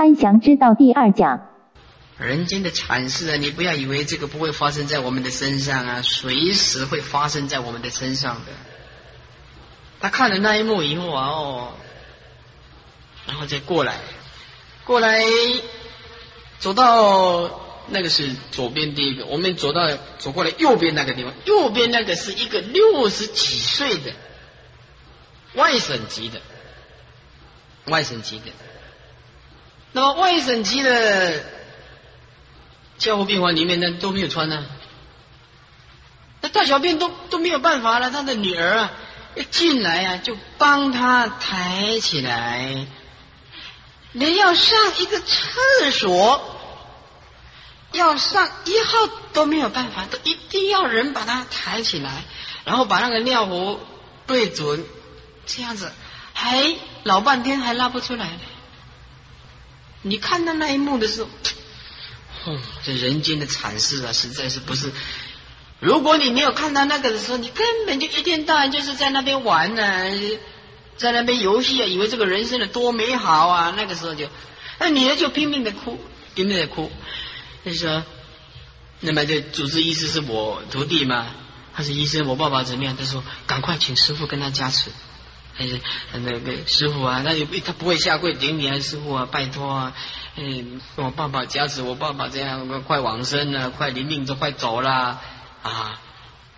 安详之道第二讲。人间的惨事啊，你不要以为这个不会发生在我们的身上啊，随时会发生在我们的身上的。他看了那一幕以后啊，哦，然后再过来，过来，走到那个是左边第一个，我们走到走过来右边那个地方，右边那个是一个六十几岁的外省籍的，外省籍的。那么外省籍的。教护病房里面呢都没有穿呢，那大小便都都没有办法了。他的女儿啊，一进来啊，就帮他抬起来，连要上一个厕所，要上一号都没有办法，都一定要人把他抬起来，然后把那个尿壶对准，这样子还老半天还拉不出来。你看到那一幕的时候。哦，这人间的惨事啊，实在是不是？如果你没有看到那个的时候，你根本就一天到晚就是在那边玩呢，在那边游戏啊，以为这个人生的多美好啊。那个时候就，那女儿就拼命的哭，拼命的哭。就说，那么这主治医师是我徒弟嘛？他是医生，我爸爸怎么样？他说，赶快请师傅跟他加持。还 是那个师傅啊，那也他不会下跪顶礼啊，师傅啊，拜托啊。嗯，我爸爸加持我爸爸这样快往生了，快临命都快走了啊！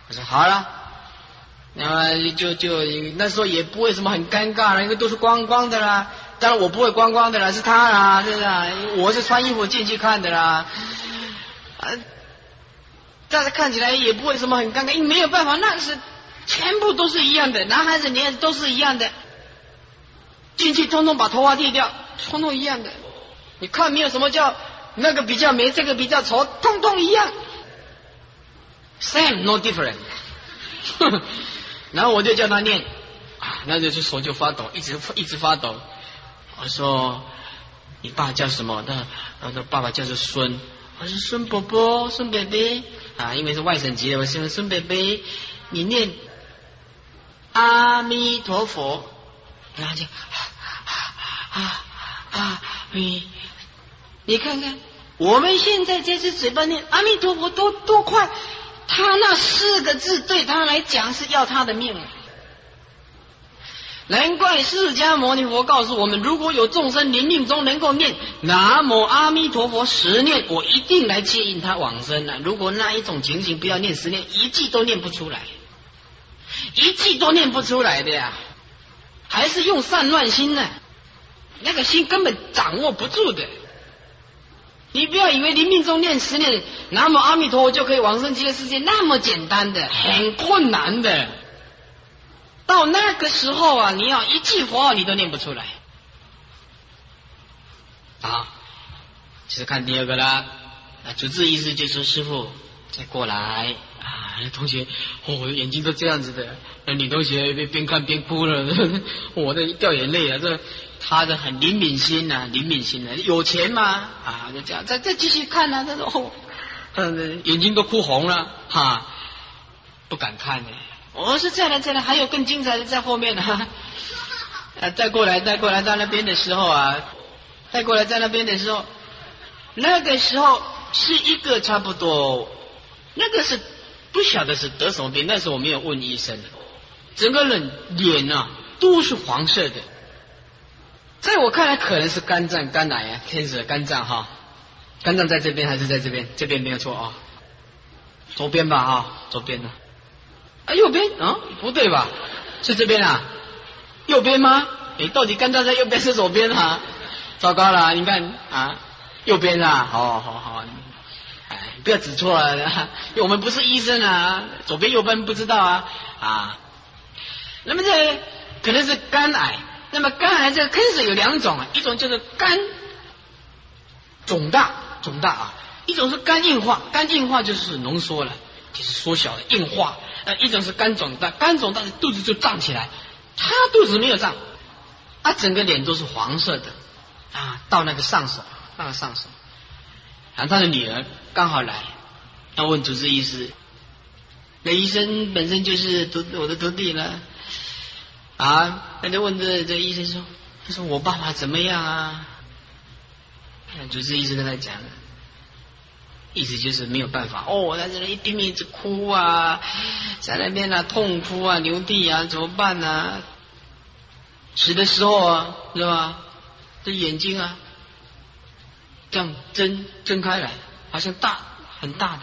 我说好了，那么就就那时候也不会什么很尴尬了，因为都是光光的啦。当然我不会光光的啦，是他啦，是不是？我是穿衣服进去看的啦。啊，但是看起来也不会什么很尴尬，因为没有办法，那是全部都是一样的，男孩子女孩子都是一样的，进去通通把头发剃掉，通通一样的。你看，没有什么叫那个比较美，这个比较丑，通通一样，same no different。然后我就叫他念，啊，那就是手就发抖，一直一直发抖。我说：“你爸叫什么？”他他说：“爸爸叫做孙。”我说：“孙伯伯，孙伯伯。”啊，因为是外省籍的，我说：“孙伯伯，你念阿弥陀佛。”然后就啊啊啊弥。你看看，我们现在这只嘴巴念阿弥陀佛多多快，他那四个字对他来讲是要他的命。难怪释迦牟尼佛告诉我们，如果有众生临命中能够念南无阿弥陀佛十念，我一定来接引他往生了。如果那一种情形不要念十念，一句都念不出来，一句都念不出来的呀，还是用散乱心呢？那个心根本掌握不住的。你不要以为临命中念十念南无阿弥陀佛就可以往生极乐世界，那么简单的，很困难的。到那个时候啊，你要一句佛号你都念不出来。啊，就是看第二个啦。啊，主治医师就说：“师傅，再过来啊！”同学，哦，眼睛都这样子的。那女同学边边看边哭了，我的掉眼泪啊！这。她的很灵敏心呐，灵敏心的，有钱吗？啊，就这样，再再继续看啊。他说：“哦，嗯，眼睛都哭红了，哈，不敢看呢。”我是：“再来，再来，还有更精彩的在后面呢。”啊，再过来，再过来，到那边的时候啊，再过来，在那边的时候，那个时候是一个差不多，那个是不晓得是得什么病，那时候我没有问医生，整个人脸啊都是黄色的。在我看来，可能是肝脏、肝癌啊，天使的肝脏哈，肝脏在这边还是在这边？这边没有错啊，左边吧哈，左边呢？啊，右边啊？不对吧？是这边啊？右边吗？你到底肝脏在右边是左边啊？糟糕了，你看啊，右边啊，好好好，不要指错了，因为我们不是医生啊，左边右边不知道啊啊，那么这可能是肝癌。那么肝癌这个开始有两种啊，一种就是肝肿大肿大啊，一种是肝硬化，肝硬化就是浓缩了，就是缩小了硬化。呃，一种是肝肿大，肝肿大的肚子就胀起来，他肚子没有胀，他整个脸都是黄色的啊，到那个上手，那个上手，然后他的女儿刚好来，要问主治医师，那医生本身就是徒我的徒弟了。啊！人家问这这医生说：“他说我爸爸怎么样啊？”主治医生跟他讲，意思就是没有办法哦，在这里拼命一直哭啊，在那边呢痛哭啊，流涕啊，怎么办呢？死的时候啊，是吧？这眼睛啊，这样睁睁开来，好像大很大的，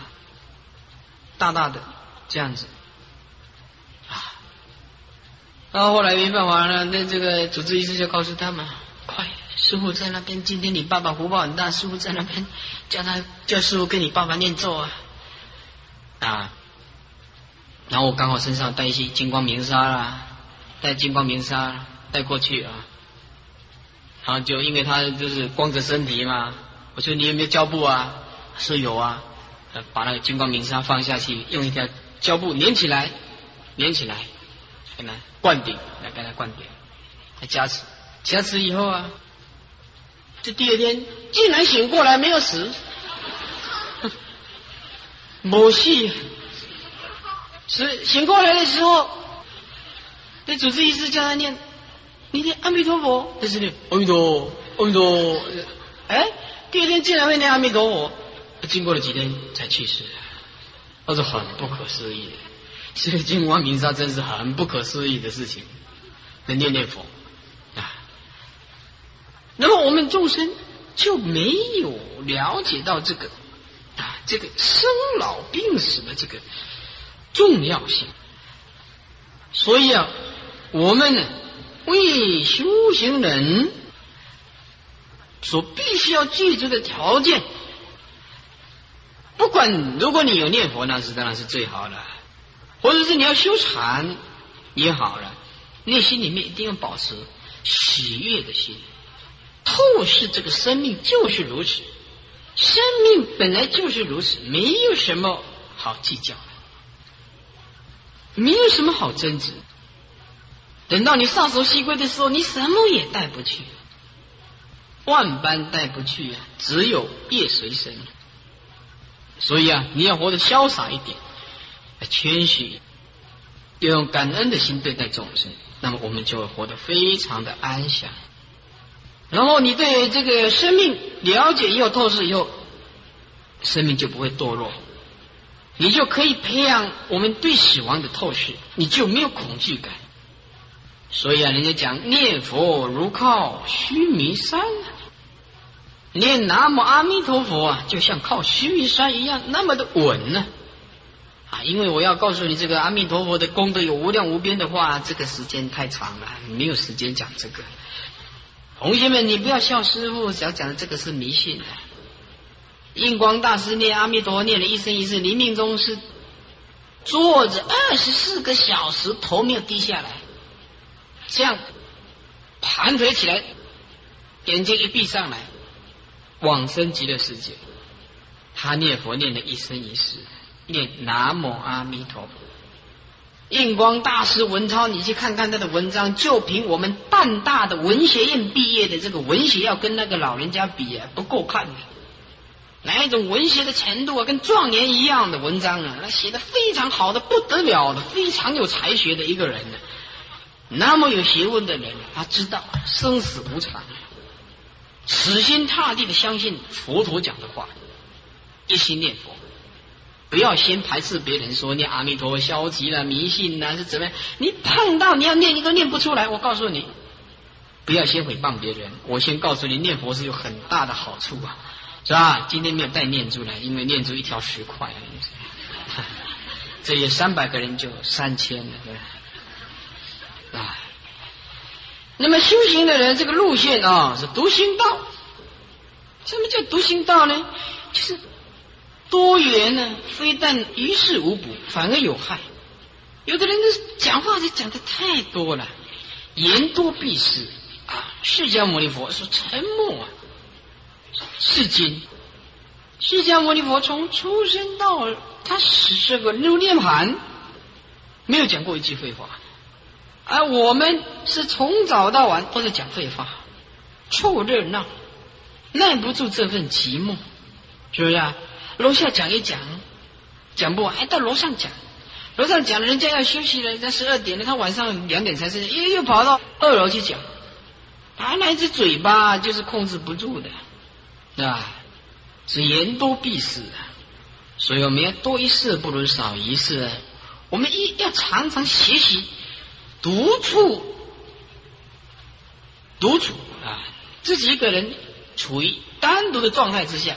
大大的这样子啊。然后后来没办法了，那这个主治医师就告诉他们：快，师傅在那边。今天你爸爸福报很大，师傅在那边，叫他叫师傅跟你爸爸念咒啊啊。然后我刚好身上带一些金光明沙啦，带金光明沙。带过去啊，然后就因为他就是光着身体嘛，我说你有没有胶布啊？说有啊，把那个金光明砂放下去，用一条胶布粘起来，粘起来，给他灌顶，来给他灌顶，来加持，加持以后啊，这第二天竟然醒过来没有死，没戏，是醒过来的时候，那主治医师叫他念。你念阿弥陀佛，这是念阿弥陀，阿弥陀。哎，第二天竟然会念阿弥陀佛，经过了几天才去世，那是很不可思议的。所以金光明沙真是很不可思议的事情，能念念佛啊。那么我们众生就没有了解到这个啊，这个生老病死的这个重要性。所以啊，我们呢。为修行人所必须要记住的条件，不管如果你有念佛，那是当然是最好的；或者是你要修禅也好了，内心里面一定要保持喜悦的心，透视这个生命就是如此，生命本来就是如此，没有什么好计较的，没有什么好争执。等到你上手西归的时候，你什么也带不去，万般带不去啊，只有业随身。所以啊，你要活得潇洒一点，谦虚，要用感恩的心对待众生，那么我们就会活得非常的安详。然后你对这个生命了解以后透视以后，生命就不会堕落，你就可以培养我们对死亡的透视，你就没有恐惧感。所以啊，人家讲念佛如靠须弥山，念南无阿弥陀佛啊，就像靠须弥山一样那么的稳呢。啊，因为我要告诉你，这个阿弥陀佛的功德有无量无边的话，这个时间太长了，没有时间讲这个。同学们，你不要笑师傅，要讲的这个是迷信的。印光大师念阿弥陀佛念了一生一世，临命终是坐着二十四个小时，头没有低下来。这样盘腿起来，眼睛一闭上来，往生极乐世界。他念佛念了一生一世，念南无阿弥陀佛。印光大师文超，你去看看他的文章，就凭我们淡大的文学院毕业的这个文学，要跟那个老人家比啊，不够看的。哪一种文学的程度啊，跟状元一样的文章啊，那写的非常好的不得了的，非常有才学的一个人呢。那么有学问的人，他知道生死无常，死心塌地的相信佛陀讲的话，一心念佛，不要先排斥别人说念阿弥陀消极了、迷信了是怎么样？你碰到你要念，你都念不出来。我告诉你，不要先诽谤别人。我先告诉你，念佛是有很大的好处啊，是吧？今天没有带念珠来，因为念珠一条十块，这里三百个人就三千了，对吧？啊，那么修行的人这个路线啊是独行道。什么叫独行道呢？就是多元呢，非但于事无补，反而有害。有的人呢讲话就讲的太多了，言多必失啊。释迦牟尼佛说沉默啊，是金。释迦牟尼佛从出生到他死这个入涅盘，没有讲过一句废话。而我们是从早到晚都在讲废话，凑热闹，耐不住这份寂寞，是不是啊？楼下讲一讲，讲不完，还到楼上讲，楼上讲，人家要休息了，人家十二点了，他晚上两点才睡，又又跑到二楼去讲，他那只嘴巴就是控制不住的，是吧？是言多必失啊，所以我们要多一事不如少一事。我们一要常常学习独处，独处啊，自己一个人处于单独的状态之下，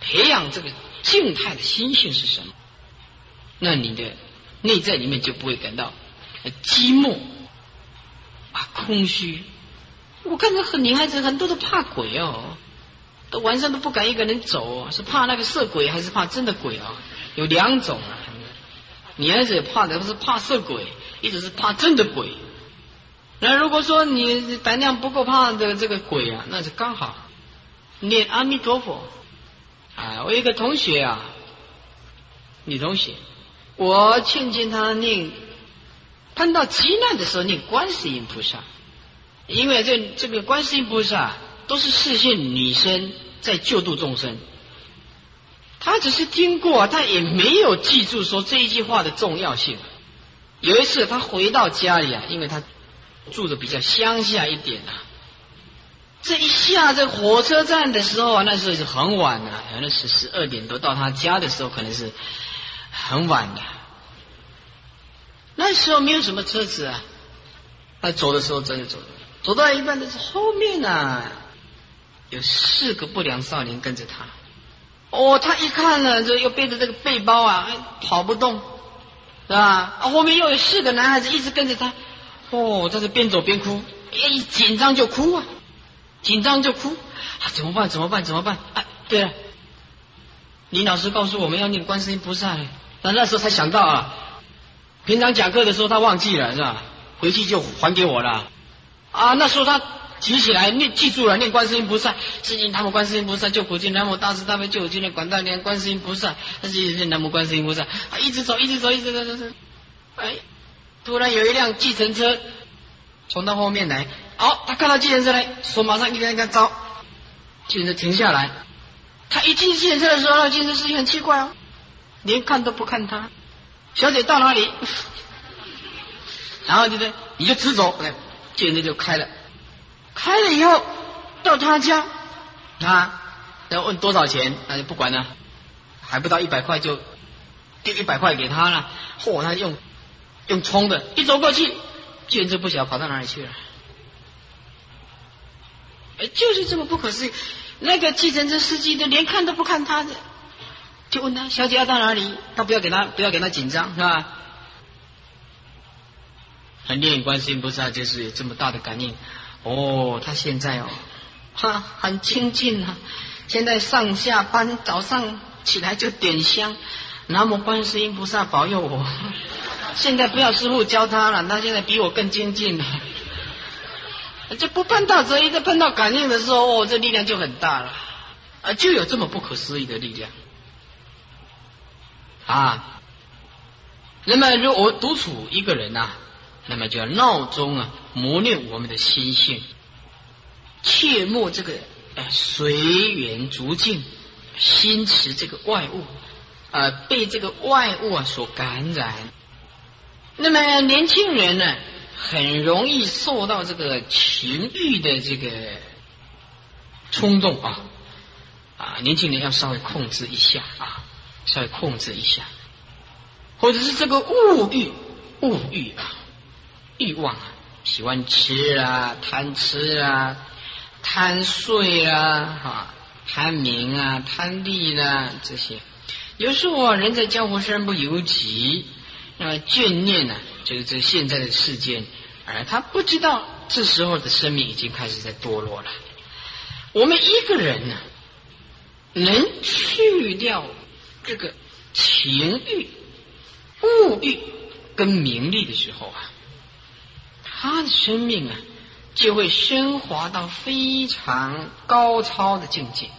培养这个静态的心性是什么？那你的内在里面就不会感到寂寞啊、空虚。我看到很女孩子很多都怕鬼哦，都晚上都不敢一个人走，是怕那个色鬼还是怕真的鬼啊？有两种啊。女孩子怕的不是怕色鬼，一直是怕真的鬼。那如果说你胆量不够怕的这个鬼啊，那就刚好念阿弥陀佛。啊，我一个同学啊，女同学，我劝劝她念，碰到急难的时候念观世音菩萨，因为这这个观世音菩萨都是视线女生在救度众生。他只是听过，他也没有记住说这一句话的重要性。有一次他回到家里啊，因为他住的比较乡下一点啊，这一下这火车站的时候啊，那时候是很晚了，可能是十二点多到他家的时候，可能是很晚的。那时候没有什么车子啊，他走的时候真的走，走到一半的时候，后面呢有四个不良少年跟着他。哦，他一看呢，这又背着这个背包啊，跑不动，是吧？啊，后面又有四个男孩子一直跟着他，哦，在这边走边哭，一紧张就哭啊，紧张就哭，啊，怎么办？怎么办？怎么办？啊，对了，林老师告诉我们要念观世音菩萨，那那时候才想到啊，平常讲课的时候他忘记了是吧？回去就还给我了，啊，那时候他。举起来念，记住了，念观世音菩萨，是念南无观世音菩萨救苦救难，南无大慈大悲救苦救难广大灵观世音菩萨，他是念南无观世音菩萨，啊，一直走，一直走，一直走，走走，哎，突然有一辆计程车从他后面来，好，他看到计程车来，手马上一个一个招，计程车停下来，他一进计程车的时候，那计程车司机很奇怪哦，连看都不看他，小姐到哪里？然后就对，你就直走，哎，计程车就开了。开了以后，到他家，啊，要问多少钱，那就不管了，还不到一百块就丢一百块给他了。嚯，他用用冲的，一走过去，简直不晓得跑到哪里去了。哎，就是这么不可思议。那个计程车司机的连看都不看他的，就问他小姐要到哪里，他不要给他不要给他紧张是吧？很念观世音菩萨就是有这么大的感应。哦，他现在哦，哈，很清净啊。现在上下班，早上起来就点香，南无观世音菩萨保佑我。现在不要师傅教他了，他现在比我更精进了。就不碰到这一个碰到感应的时候，哦，这力量就很大了，啊，就有这么不可思议的力量啊。那么，如果我独处一个人呐。那么就要闹钟啊，磨练我们的心性，切莫这个呃随缘逐境，心持这个外物，呃被这个外物啊所感染。那么年轻人呢，很容易受到这个情欲的这个冲动啊啊，年轻人要稍微控制一下啊，稍微控制一下，或者是这个物欲物欲啊。欲望啊，喜欢吃啊，贪吃啊，贪睡啊，哈，贪名啊，贪利啊，这些。有时候，人在江湖身不由己，那么眷念呢，就是这现在的世间，而他不知道这时候的生命已经开始在堕落了。我们一个人呢，能去掉这个情欲、物欲跟名利的时候啊。他的生命啊，就会升华到非常高超的境界。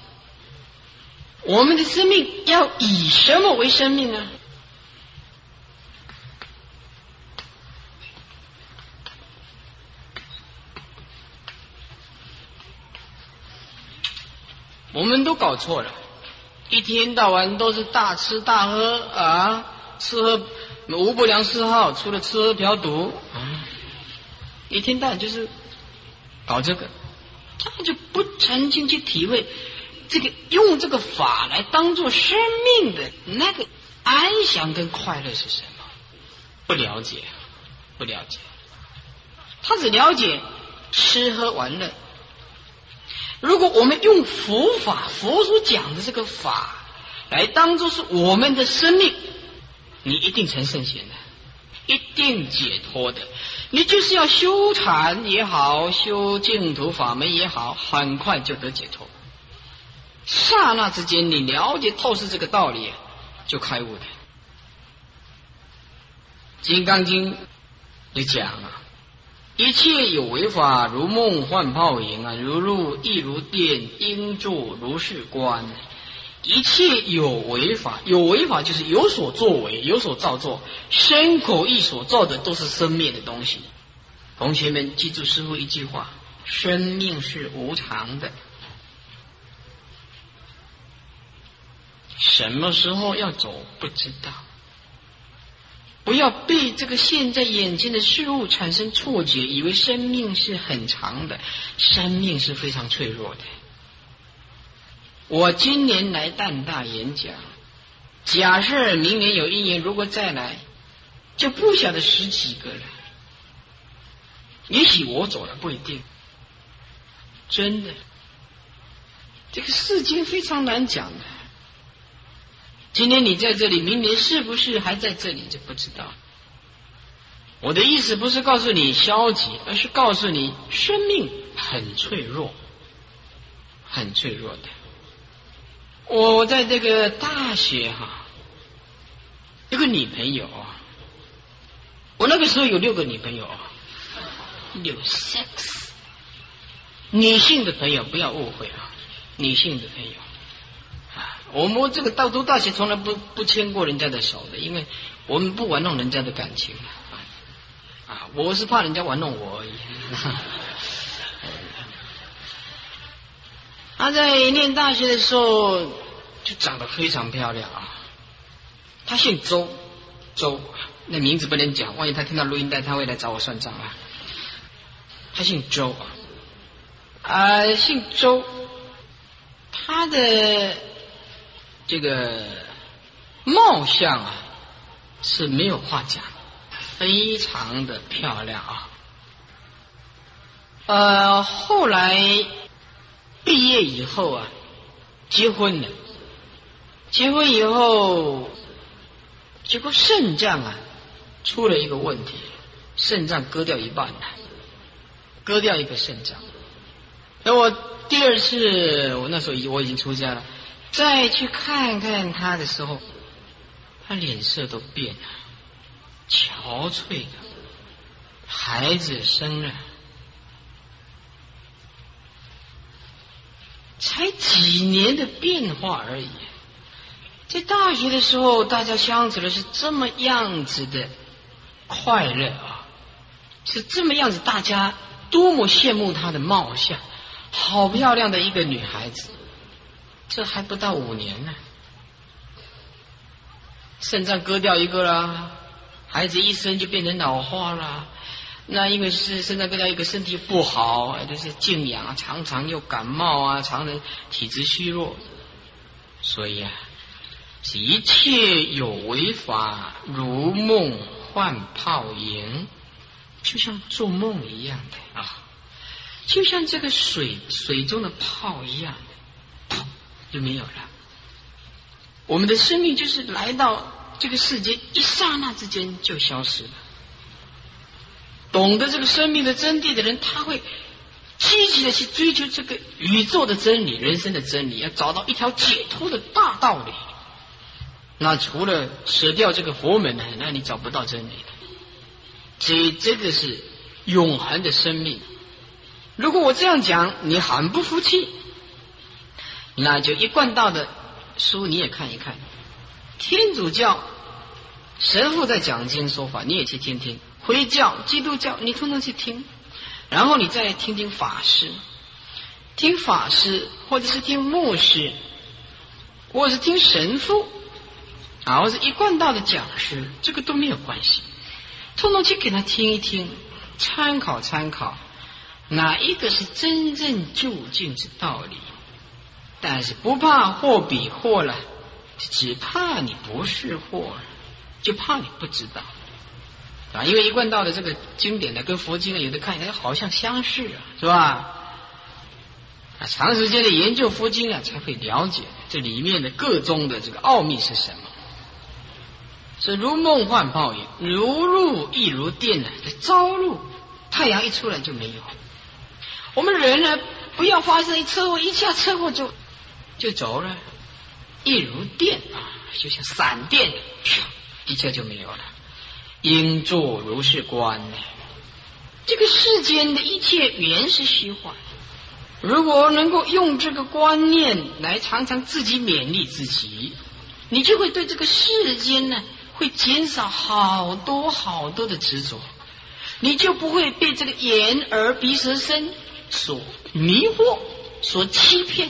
我们的生命要以什么为生命呢？我们都搞错了，一天到晚都是大吃大喝啊，吃喝无不良嗜好，除了吃喝嫖赌啊。一天到晚就是搞这个，他就不曾经去体会这个用这个法来当做生命的那个安详跟快乐是什么？不了解，不了解。他只了解吃喝玩乐。如果我们用佛法，佛所讲的这个法来当做是我们的生命，你一定成圣贤的，一定解脱的。你就是要修禅也好，修净土法门也好，很快就得解脱。刹那之间，你了解透视这个道理，就开悟的。《金刚经》也讲啊。一切有为法，如梦幻泡影啊，如露亦如电，应作如是观。一切有为法，有为法就是有所作为，有所造作，身口意所造的都是生灭的东西。同学们记住师傅一句话：生命是无常的，什么时候要走不知道。不要被这个现在眼前的事物产生错觉，以为生命是很长的，生命是非常脆弱的。我今年来淡大演讲，假设明年有一年如果再来，就不晓得十几个了。也许我走了不一定，真的，这个世间非常难讲的。今天你在这里，明年是不是还在这里就不知道。我的意思不是告诉你消极，而是告诉你生命很脆弱，很脆弱的。我在这个大学哈，一个女朋友，我那个时候有六个女朋友，有 sex，女性的朋友不要误会啊，女性的朋友。啊我们这个道都大学从来不不牵过人家的手的，因为我们不玩弄人家的感情啊，我是怕人家玩弄我而已。他在念大学的时候就长得非常漂亮啊，他姓周，周那名字不能讲，万一他听到录音带，他会来找我算账啊。他姓周啊，姓周，他的。这个貌相啊是没有话讲，非常的漂亮啊。呃，后来毕业以后啊，结婚了。结婚以后，结果肾脏啊出了一个问题，肾脏割掉一半了，割掉一个肾脏。那我第二次，我那时候已我已经出家了。再去看看他的时候，他脸色都变了，憔悴的，孩子生了，才几年的变化而已。在大学的时候，大家相处的是这么样子的快乐啊，是这么样子，大家多么羡慕她的貌相，好漂亮的一个女孩子。这还不到五年呢，肾脏割掉一个啦，孩子一生就变成老化了。那因为是肾脏割掉一个，身体不好，就是静养啊，常常又感冒啊，常常体质虚弱。所以啊，一切有为法，如梦幻泡影，就像做梦一样的啊，就像这个水水中的泡一样的。就没有了。我们的生命就是来到这个世界，一刹那之间就消失了。懂得这个生命的真谛的人，他会积极的去追求这个宇宙的真理、人生的真理，要找到一条解脱的大道理。那除了舍掉这个佛门呢？那你找不到真理的。这这个是永恒的生命。如果我这样讲，你很不服气。那就一贯道的书你也看一看，天主教神父在讲经说法，你也去听听；回教、基督教，你通通去听。然后你再听听法师，听法师，或者是听牧师，或者是听神父，啊，或者一贯道的讲师，这个都没有关系，通通去给他听一听，参考参考。哪一个是真正究竟之道理？但是不怕货比货了，只怕你不是货，就怕你不知道啊！因为一贯道的这个经典呢，跟佛经呢，有的看起来好像相似啊，是吧？长时间的研究佛经啊，才会了解这里面的各宗的这个奥秘是什么。是如梦幻泡影，如露亦如电呢？这朝露，太阳一出来就没有。我们人呢，不要发生一车祸，一下车祸就就走了，一如电啊，就像闪电，一下就没有了。应作如是观？这个世间的一切原是虚幻。如果能够用这个观念来常常自己勉励自己，你就会对这个世间呢。会减少好多好多的执着，你就不会被这个眼耳鼻舌身所迷惑、所欺骗，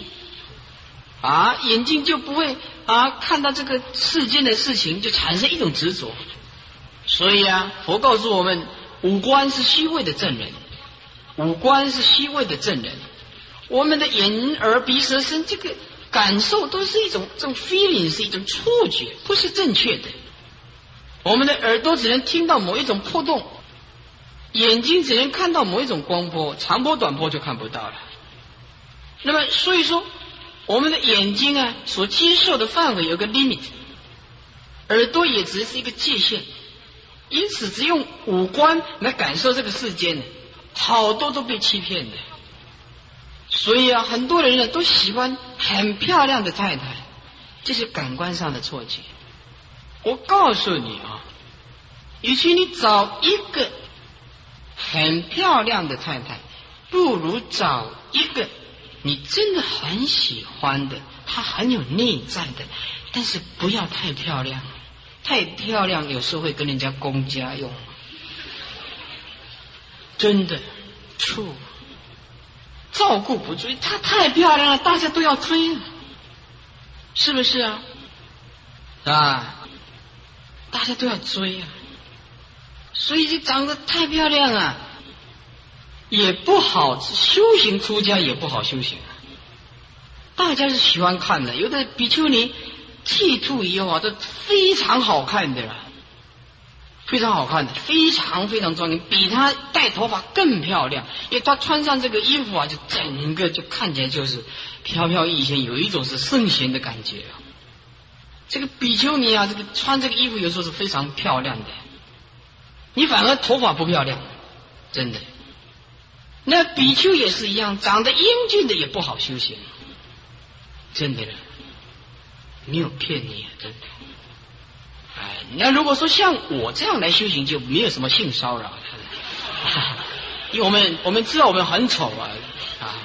啊，眼睛就不会啊看到这个世间的事情就产生一种执着。所以啊，佛告诉我们，五官是虚伪的证人，五官是虚伪的证人，我们的眼耳鼻舌身这个感受都是一种这种 feeling，是一种触觉，不是正确的。我们的耳朵只能听到某一种波动，眼睛只能看到某一种光波，长波短波就看不到了。那么，所以说，我们的眼睛啊，所接受的范围有个 limit，耳朵也只是一个界限。因此，只用五官来感受这个世间，好多都被欺骗的。所以啊，很多人呢都喜欢很漂亮的太太，这是感官上的错觉。我告诉你啊，与其你找一个很漂亮的太太，不如找一个你真的很喜欢的，她很有内在的，但是不要太漂亮，太漂亮有时候会跟人家公家用，真的处照顾不追，她太漂亮了，大家都要追，是不是啊？啊？大家都要追啊，所以就长得太漂亮啊，也不好修行，出家也不好修行。大家是喜欢看的，有的比丘尼剃度以后啊，这非常好看的啦，非常好看的，非常非常庄严，比她戴头发更漂亮。因为她穿上这个衣服啊，就整个就看起来就是飘飘欲仙，有一种是圣贤的感觉啊。这个比丘尼啊，这个穿这个衣服有时候是非常漂亮的，你反而头发不漂亮，真的。那比丘也是一样，长得英俊的也不好修行，真的，没有骗你，真的。哎，那如果说像我这样来修行，就没有什么性骚扰，因为我们我们知道我们很丑啊啊，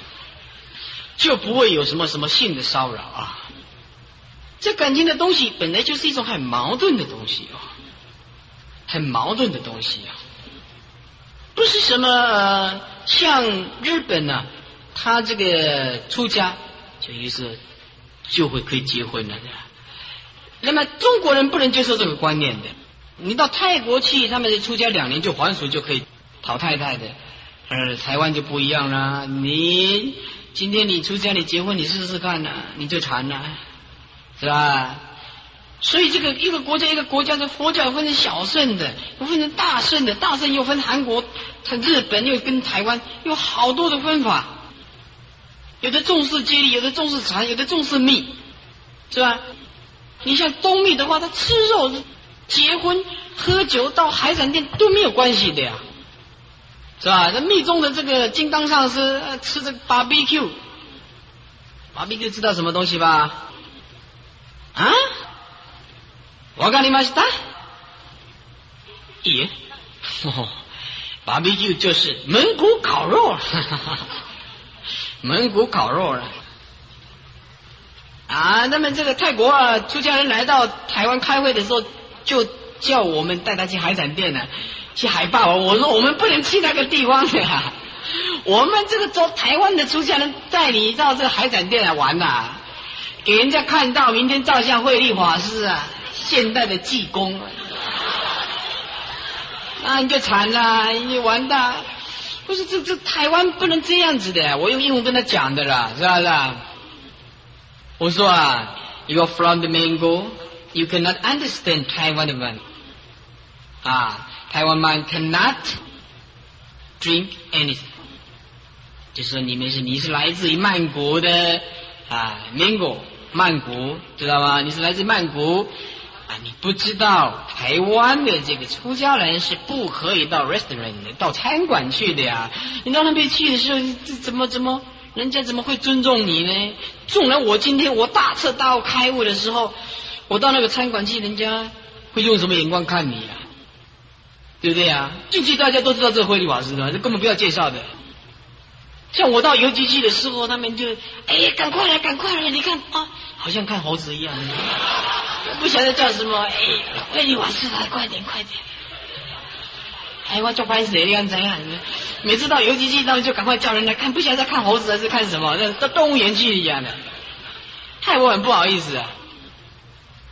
就不会有什么什么性的骚扰啊。这感情的东西本来就是一种很矛盾的东西啊，很矛盾的东西啊，不是什么像日本呢，他这个出家就于是就会可以结婚了。那么中国人不能接受这个观念的，你到泰国去，他们出家两年就还俗就可以讨太太的，而台湾就不一样了。你今天你出家你结婚你试试看呢，你就馋了。是吧？所以这个一个国家一个国家的佛教分成小圣的，又分成大圣的，大圣又分韩国、它日本又跟台湾有好多的分法。有的重视接力，有的重视禅，有的重视密，是吧？你像东密的话，他吃肉、结婚、喝酒、到海产店都没有关系的呀，是吧？那密宗的这个金刚上师吃这个 barbecue，barbecue 知道什么东西吧？啊，我告你马西达，耶，哦，barbecue 就是蒙古烤肉，蒙古烤肉了。啊，那么这个泰国啊，出家人来到台湾开会的时候，就叫我们带他去海产店呢，去海霸王。我说我们不能去那个地方的，我们这个做台湾的出家人带你到这个海产店来玩呐。给人家看到，明天照相会立法师啊，现代的济公，那你就惨了，你完蛋。不是这这台湾不能这样子的，我用英文跟他讲的啦，是吧？是？我说啊，You are from the mango, you cannot understand Taiwan man。啊，台湾 man cannot drink anything。就是说你们是你是来自于曼谷的啊，mango 曼谷知道吗？你是来自曼谷。你不知道台湾的这个出家人是不可以到 restaurant 的到餐馆去的呀？你到那边去的时候，这怎么怎么，人家怎么会尊重你呢？纵然我今天我大彻大悟开悟的时候，我到那个餐馆去，人家会用什么眼光看你呀？对不对呀？进去大家都知道这个慧律法师的，这根本不要介绍的。像我到邮局去的时候，他们就哎呀，赶快来，赶快来！你看啊，好像看猴子一样。不晓得叫什么，哎，慧律法师来，快点，快点！哎，我叫拍谁？你看怎样？每次到邮局去，他们就赶快叫人来看，不晓得在看猴子还是看什么？那到动物园去一样的，害我很不好意思啊！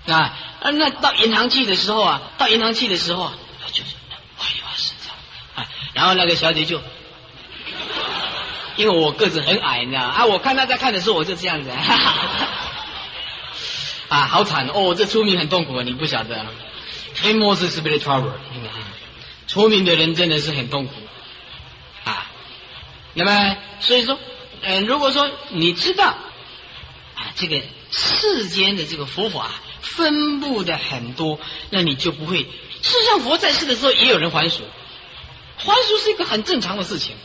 啊，那到银行去的时候啊，到银行去的时候啊，就是慧律法师啊，然后那个小姐就。因为我个子很矮，你知道啊？我看他在看的时候，我就这样子，啊，啊好惨哦！这出名很痛苦啊，你不晓得。Famous spirit trouble，出名的人真的是很痛苦啊。那么，所以说，嗯，如果说你知道啊，这个世间的这个佛法分布的很多，那你就不会。世上，佛在世的时候也有人还俗，还俗是一个很正常的事情。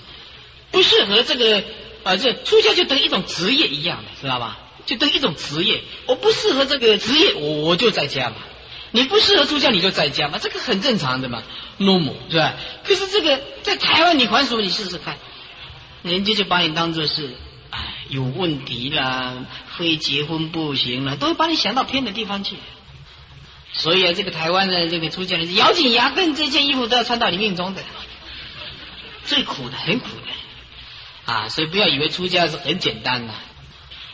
不适合这个啊，这出家就等于一种职业一样的，知道吧？就等于一种职业。我不适合这个职业，我我就在家嘛。你不适合出家，你就在家嘛，这个很正常的嘛，normal 是吧？可是这个在台湾，你还俗，你试试看，人家就把你当做是哎有问题啦，非结婚不行了，都会把你想到偏的地方去。所以啊，这个台湾的这个出家人，咬紧牙根，这件衣服都要穿到你命中的，最苦的，很苦的。啊，所以不要以为出家是很简单的，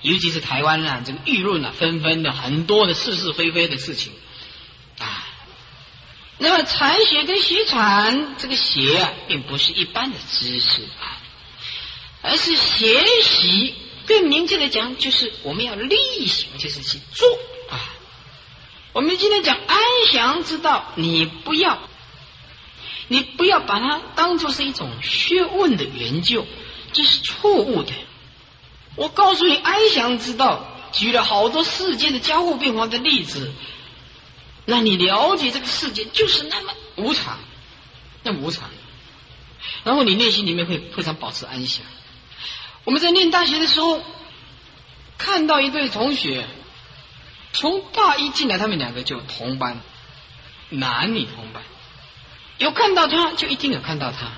尤其是台湾啊，这个舆论啊，纷纷的很多的是是非非的事情啊。那么禅学跟学禅，这个学啊，并不是一般的知识啊，而是学习。更明确的讲，就是我们要力行，就是去做啊。我们今天讲安详之道，你不要，你不要把它当做是一种学问的研究。这是错误的。我告诉你，安详之道举了好多世间的交互变化的例子，让你了解这个世界就是那么无常，那么无常。然后你内心里面会非常保持安详。我们在念大学的时候，看到一对同学，从大一进来，他们两个就同班，男女同班，有看到他就一定有看到他。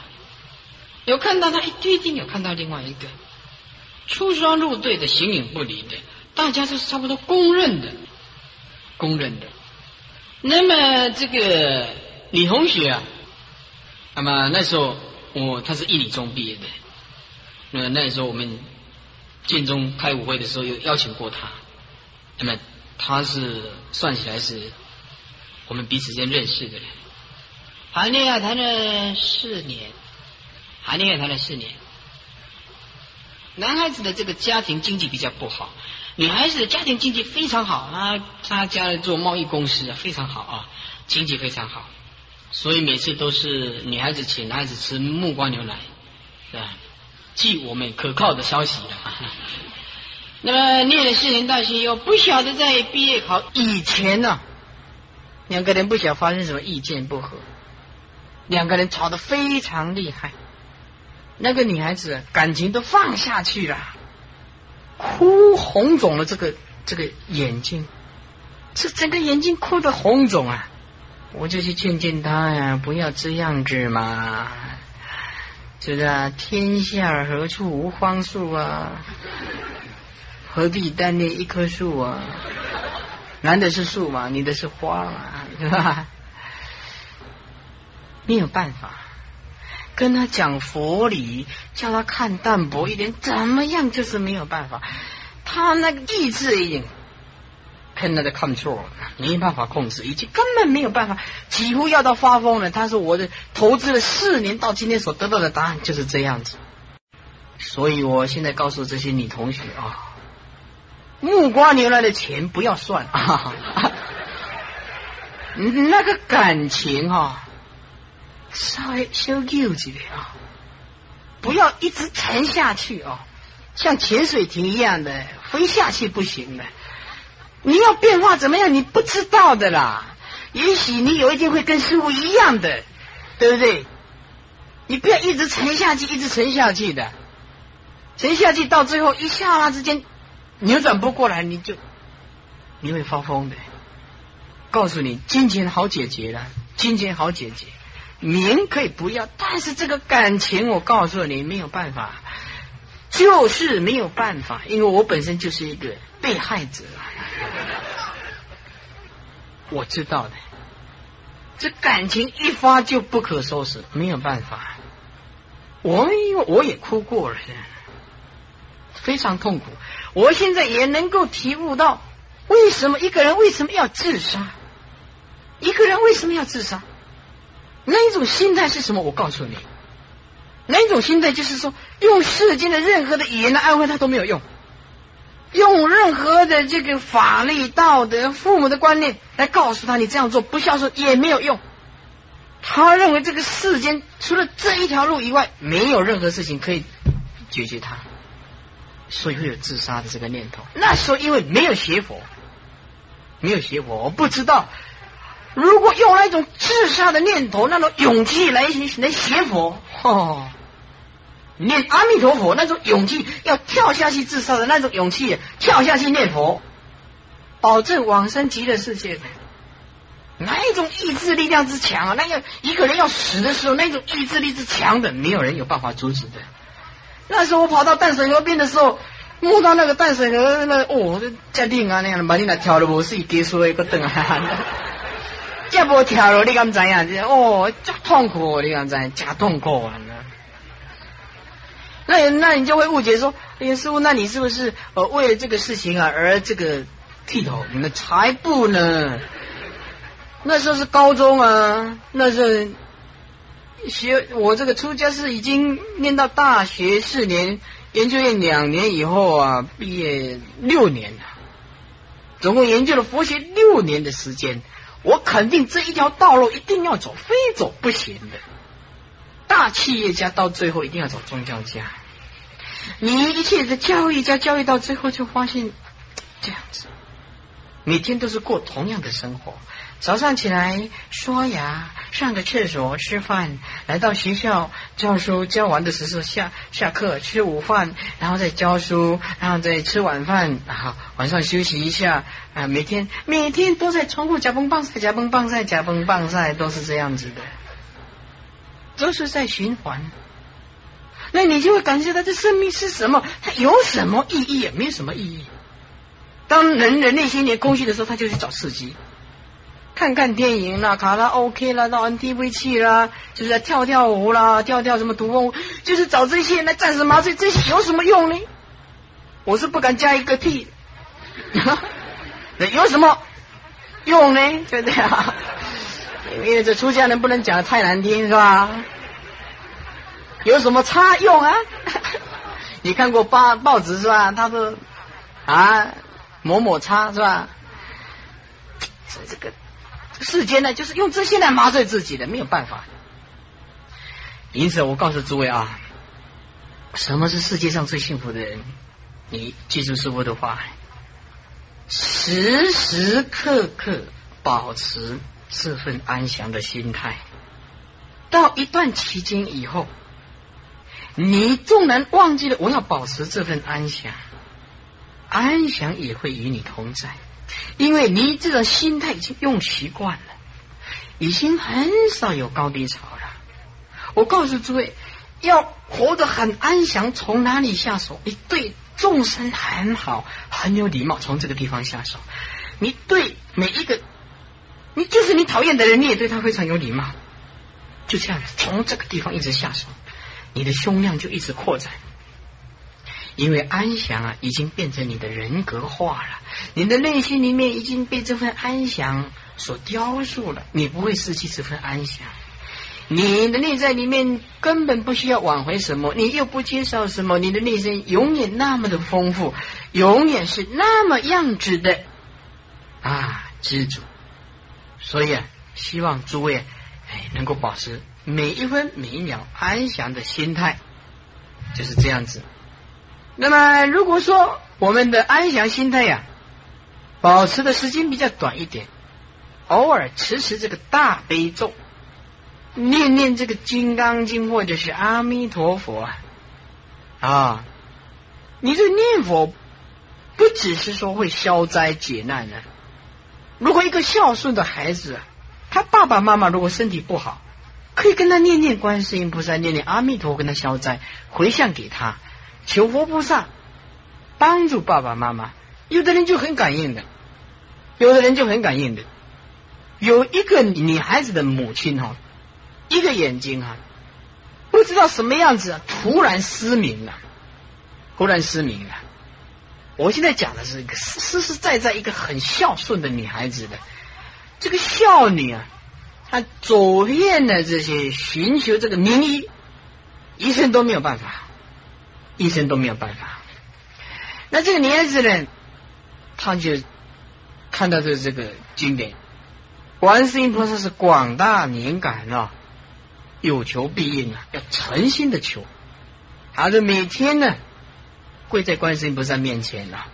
有看到他，一定一定有看到另外一个出双入对的形影不离的，大家都是差不多公认的，公认的。那么这个李同学啊，那么那时候我他是一理中毕业的，那那时候我们建中开舞会的时候有邀请过他，那么他是算起来是我们彼此间认识的人，谈恋爱谈了四年。谈恋爱谈了四年，男孩子的这个家庭经济比较不好，女孩子的家庭经济非常好啊。他家里做贸易公司啊，非常好啊，经济非常好，所以每次都是女孩子请男孩子吃木瓜牛奶，是吧？据我们可靠的消息的。那么念了四年大学又不晓得在毕业考以前呢，两个人不晓得发生什么意见不合，两个人吵得非常厉害。那个女孩子感情都放下去了，哭红肿了这个这个眼睛，这整个眼睛哭的红肿啊！我就去劝劝她呀，不要这样子嘛，是不是？天下何处无芳树啊？何必单恋一棵树啊？男的是树嘛，女的是花嘛，是吧？没有办法。跟他讲佛理，叫他看淡薄一点，怎么样就是没有办法。他那个意志已经 cannot control，没办法控制，已经根本没有办法，几乎要到发疯了。他说我的投资了四年，到今天所得到的答案就是这样子。所以我现在告诉这些女同学啊，木瓜牛奶的钱不要算啊，那个感情哈，稍微修旧几点啊，不要一直沉下去啊，像潜水艇一样的飞下去不行的。你要变化怎么样？你不知道的啦。也许你有一天会跟师傅一样的，对不对？你不要一直沉下去，一直沉下去的。沉下去到最后一刹那之间扭转不过来，你就你会发疯的。告诉你，金钱好解决了，金钱好解决，名可以不要，但是这个感情，我告诉你没有办法，就是没有办法，因为我本身就是一个被害者。我知道的，这感情一发就不可收拾，没有办法。我因为我也哭过了。非常痛苦，我现在也能够体悟到，为什么一个人为什么要自杀？一个人为什么要自杀？那一种心态是什么？我告诉你，那一种心态就是说，用世间的任何的语言来安慰他都没有用，用任何的这个法律、道德、父母的观念来告诉他你这样做不孝顺也没有用。他认为这个世间除了这一条路以外，没有任何事情可以解决他。所以会有自杀的这个念头。那时候因为没有学佛，没有学佛，我不知道。如果用那种自杀的念头、那种勇气来来学佛，哦，念阿弥陀佛那种勇气，要跳下去自杀的那种勇气，跳下去念佛，保证往生极乐世界的，哪一种意志力量之强啊？那个一个人要死的时候，那种意志力之强的，没有人有办法阻止的。那时候我跑到淡水河边的时候，摸到那个淡水河那哦，这定啊那样的，把你那跳了无是给说一个灯啊，这无跳了你敢知啊？这哦，真痛苦，你敢知？假痛苦啊！那那你就会误解说，哎师傅，那你是不是呃为了这个事情啊而这个剃头？你们才不呢！那时候是高中啊，那时候。学我这个出家是已经念到大学四年，研究院两年以后啊，毕业六年了，总共研究了佛学六年的时间。我肯定这一条道路一定要走，非走不行的。大企业家到最后一定要走宗教家，你一切的教育家教育到最后就发现这样子，每天都是过同样的生活。早上起来刷牙，上个厕所，吃饭，来到学校教书，教完的时候下下课吃午饭，然后再教书，然后再吃晚饭，然后晚上休息一下啊，每天每天都在重复夹崩棒赛，夹崩棒赛，夹崩棒赛，都是这样子的，都是在循环。那你就会感觉到这生命是什么？它有什么意义？没有什么意义。当人人内心连空虚的时候，他就去找刺激。看看电影啦，卡拉 OK 啦，到 NTV 去啦，就是跳跳舞啦，跳跳什么独舞，就是找这些来暂时麻醉，这些有什么用呢？我是不敢加一个 T，有什么用呢？对不对啊？因为这出家人不能讲的太难听，是吧？有什么差用啊？你看过报报纸是吧？他说啊，某某差是吧？这个。世间呢，就是用这些来麻醉自己的，没有办法。因此，我告诉诸位啊，什么是世界上最幸福的人？你记住师傅的话，时时刻刻保持这份安详的心态。到一段期间以后，你纵然忘记了我要保持这份安详，安详也会与你同在。因为你这个心态已经用习惯了，已经很少有高低潮了。我告诉诸位，要活得很安详，从哪里下手？你对众生很好，很有礼貌，从这个地方下手。你对每一个，你就是你讨厌的人，你也对他非常有礼貌。就这样，从这个地方一直下手，你的胸量就一直扩展。因为安详啊，已经变成你的人格化了，你的内心里面已经被这份安详所雕塑了，你不会失去这份安详。你的内在里面根本不需要挽回什么，你又不接受什么，你的内心永远那么的丰富，永远是那么样子的啊，知足。所以啊，希望诸位能够保持每一分每一秒安详的心态，就是这样子。那么，如果说我们的安详心态呀，保持的时间比较短一点，偶尔持持这个大悲咒，念念这个《金刚经》或者是阿弥陀佛啊，你这念佛不只是说会消灾解难呢。如果一个孝顺的孩子，他爸爸妈妈如果身体不好，可以跟他念念观世音菩萨，念念阿弥陀佛，跟他消灾，回向给他。求佛菩萨帮助爸爸妈妈，有的人就很感应的，有的人就很感应的。有一个女孩子的母亲哈，一个眼睛啊，不知道什么样子，突然失明了，突然失明了。我现在讲的是一个实实在在一个很孝顺的女孩子的，这个孝女啊，她走遍了这些寻求这个名医，医生都没有办法。医生都没有办法。那这个女孩子呢，他就看到这这个经典，观世音菩萨是广大灵感啊，有求必应啊，要诚心的求。他就每天呢，跪在观世音菩萨面前啊，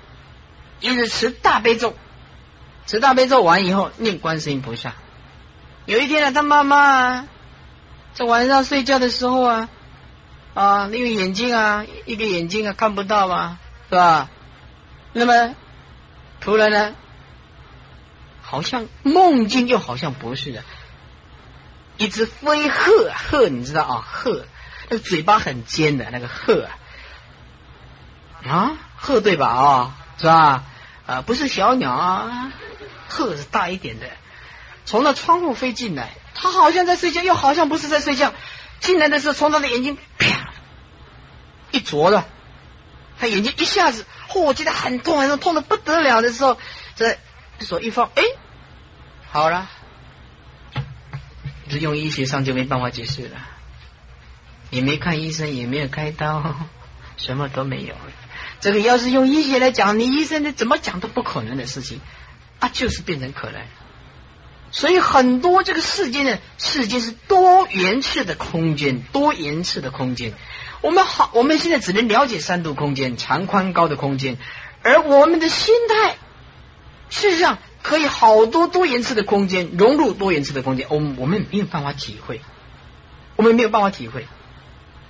一直持大悲咒，持大悲咒完以后念观世音菩萨。有一天呢，他妈妈在晚上睡觉的时候啊。啊，因为眼睛啊，一个眼睛啊看不到嘛，是吧？那么突然呢，好像梦境又好像不是的，一只飞鹤，鹤你知道啊？鹤那个嘴巴很尖的那个鹤啊啊，鹤对吧？啊，是吧？啊，不是小鸟啊，鹤是大一点的，从那窗户飞进来，它好像在睡觉，又好像不是在睡觉。进来的时候，从他的眼睛啪一啄了，他眼睛一下子，嚯，我觉得很痛，很痛，痛的不得了的时候，这手一放，哎，好了，这用医学上就没办法解释了，也没看医生，也没有开刀，什么都没有。这个要是用医学来讲，你医生你怎么讲都不可能的事情，啊，就是变成可能。所以很多这个世界呢，世界是多元次的空间，多元次的空间。我们好，我们现在只能了解三度空间，长宽高的空间，而我们的心态，事实上可以好多多元次的空间融入多元次的空间。我我们没有办法体会，我们没有办法体会。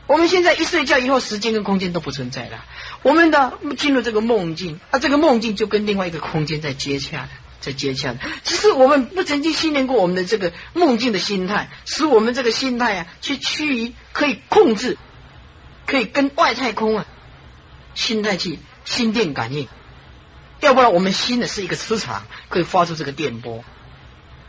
我们现在一睡觉以后，时间跟空间都不存在了。我们的进入这个梦境，啊，这个梦境就跟另外一个空间在接洽的。在接洽，只是我们不曾经训练过我们的这个梦境的心态，使我们这个心态啊，去趋于可以控制，可以跟外太空啊，心态去心电感应。要不然，我们心的是一个磁场，可以发出这个电波。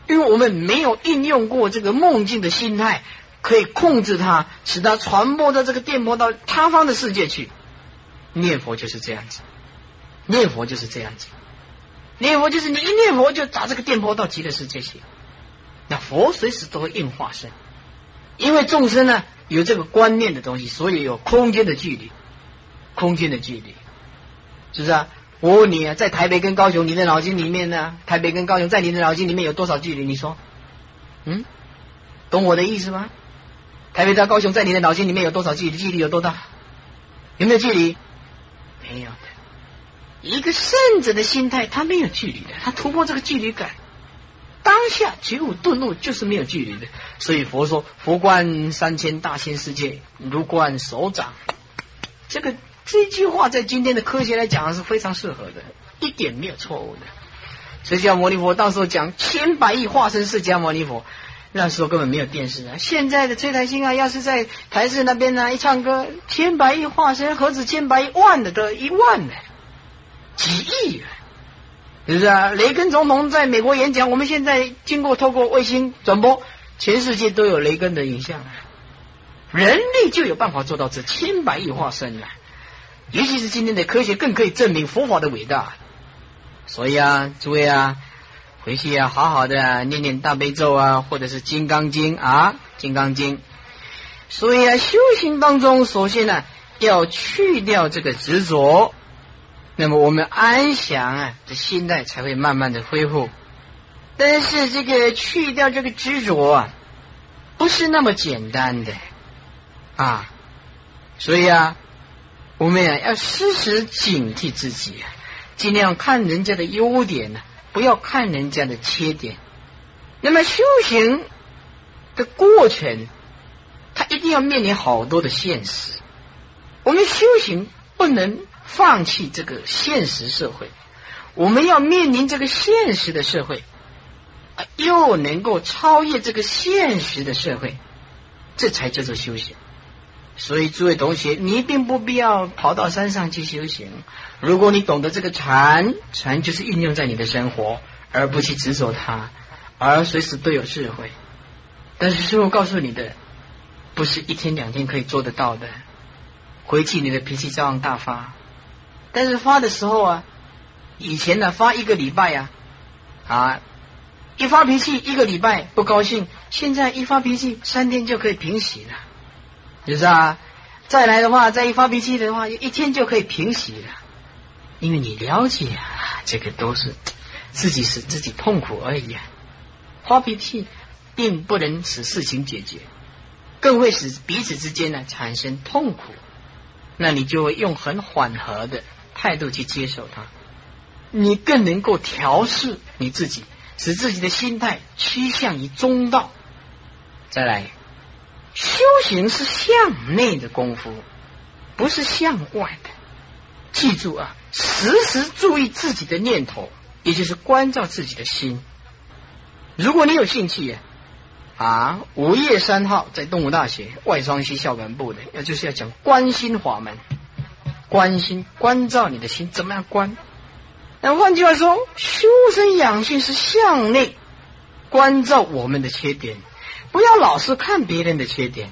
因为我们没有应用过这个梦境的心态，可以控制它，使它传播到这个电波到他方的世界去。念佛就是这样子，念佛就是这样子。念佛就是你一念佛就打这个电波到极乐世界去，那佛随时都会应化身，因为众生呢有这个观念的东西，所以有空间的距离，空间的距离，是不是啊？我问你啊，在台北跟高雄，你的脑筋里面呢？台北跟高雄在你的脑筋里面有多少距离？你说，嗯，懂我的意思吗？台北到高雄在你的脑筋里面有多少距离？距离有多大？有没有距离？没有。一个圣者的心态，他没有距离的，他突破这个距离感，当下觉悟顿悟就是没有距离的。所以佛说：“佛观三千大千世界，如观手掌。”这个这句话在今天的科学来讲是非常适合的，一点没有错误的。释迦牟尼佛到时候讲千百亿化身释迦牟尼佛，那时候根本没有电视啊。现在的崔台星啊，要是在台视那边呢，一唱歌，千百亿化身何止千百亿万的，都一万呢。几亿，是不是啊？雷根总统在美国演讲，我们现在经过透过卫星转播，全世界都有雷根的影像。人类就有办法做到这千百亿化身了。尤其是今天的科学更可以证明佛法的伟大。所以啊，诸位啊，回去要好好的念念大悲咒啊，或者是《金刚经》啊，《金刚经》。所以啊，修行当中，首先呢，要去掉这个执着，那么我们安详啊的心态才会慢慢的恢复。但是这个去掉这个执着啊，不是那么简单的啊，所以啊，我们啊要时时警惕自己啊，尽量看人家的优点呢，不要看人家的缺点。那么修行的过程。他一定要面临好多的现实，我们修行不能放弃这个现实社会，我们要面临这个现实的社会，又能够超越这个现实的社会，这才叫做修行。所以，诸位同学，你并不必要跑到山上去修行。如果你懂得这个禅，禅就是运用在你的生活，而不去执着它，而随时都有智慧。但是，师傅告诉你的。不是一天两天可以做得到的，回去你的脾气照样大发，但是发的时候啊，以前呢发一个礼拜呀，啊，一发脾气一个礼拜不高兴，现在一发脾气三天就可以平息了，就是啊，再来的话再一发脾气的话，一天就可以平息了，因为你了解啊，这个都是自己使自己痛苦而已啊，发脾气并不能使事情解决。更会使彼此之间呢产生痛苦，那你就会用很缓和的态度去接受它，你更能够调试你自己，使自己的心态趋向于中道。再来，修行是向内的功夫，不是向外的。记住啊，时时注意自己的念头，也就是关照自己的心。如果你有兴趣。啊，五月三号在东吴大学外双溪校本部的，要就是要讲关心法门，关心关照你的心怎么样关？那换句话说，修身养性是向内关照我们的缺点，不要老是看别人的缺点。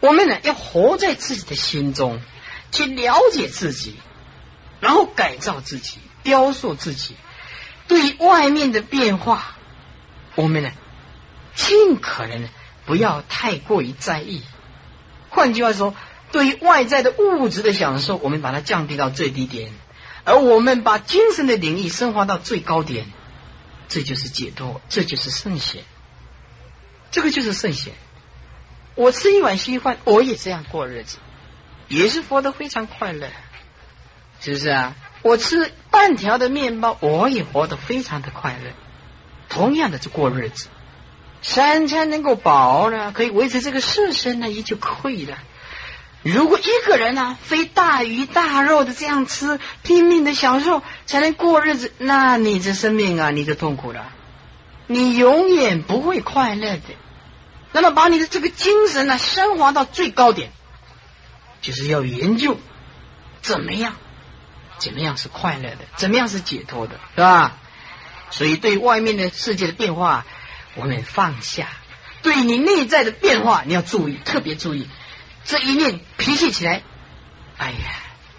我们呢要活在自己的心中，去了解自己，然后改造自己，雕塑自己。对外面的变化，我们呢？尽可能不要太过于在意。换句话说，对于外在的物质的享受，我们把它降低到最低点，而我们把精神的领域升华到最高点，这就是解脱，这就是圣贤。这个就是圣贤。我吃一碗稀饭，我也这样过日子，也是活得非常快乐，是不是啊？我吃半条的面包，我也活得非常的快乐，同样的就过日子。三餐能够饱了，可以维持这个色身呢，也就可以了。如果一个人呢，非大鱼大肉的这样吃，拼命的享受才能过日子，那你这生命啊，你就痛苦了，你永远不会快乐的。那么，把你的这个精神呢，升华到最高点，就是要研究怎么样，怎么样是快乐的，怎么样是解脱的，是吧？所以，对外面的世界的变化。我们放下，对你内在的变化，你要注意，特别注意。这一念脾气起来，哎呀，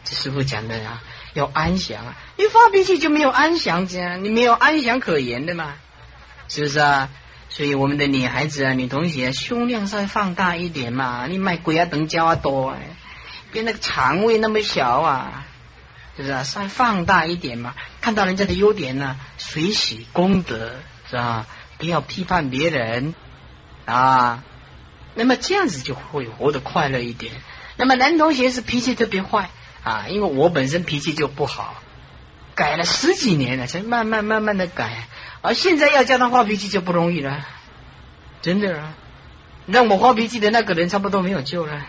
这师傅讲的啊，要安详啊！一发脾气就没有安详，这样你没有安详可言的嘛，是不是啊？所以我们的女孩子啊，女同学胸量稍微放大一点嘛，你卖鬼啊等胶啊多，别那个肠胃那么小啊，是不是啊？稍微放大一点嘛，看到人家的优点呢，随喜功德，是吧？不要批判别人啊，那么这样子就会活得快乐一点。那么男同学是脾气特别坏啊，因为我本身脾气就不好，改了十几年了，才慢慢慢慢的改，而现在要叫他发脾气就不容易了，真的啊，让我发脾气的那个人差不多没有救了。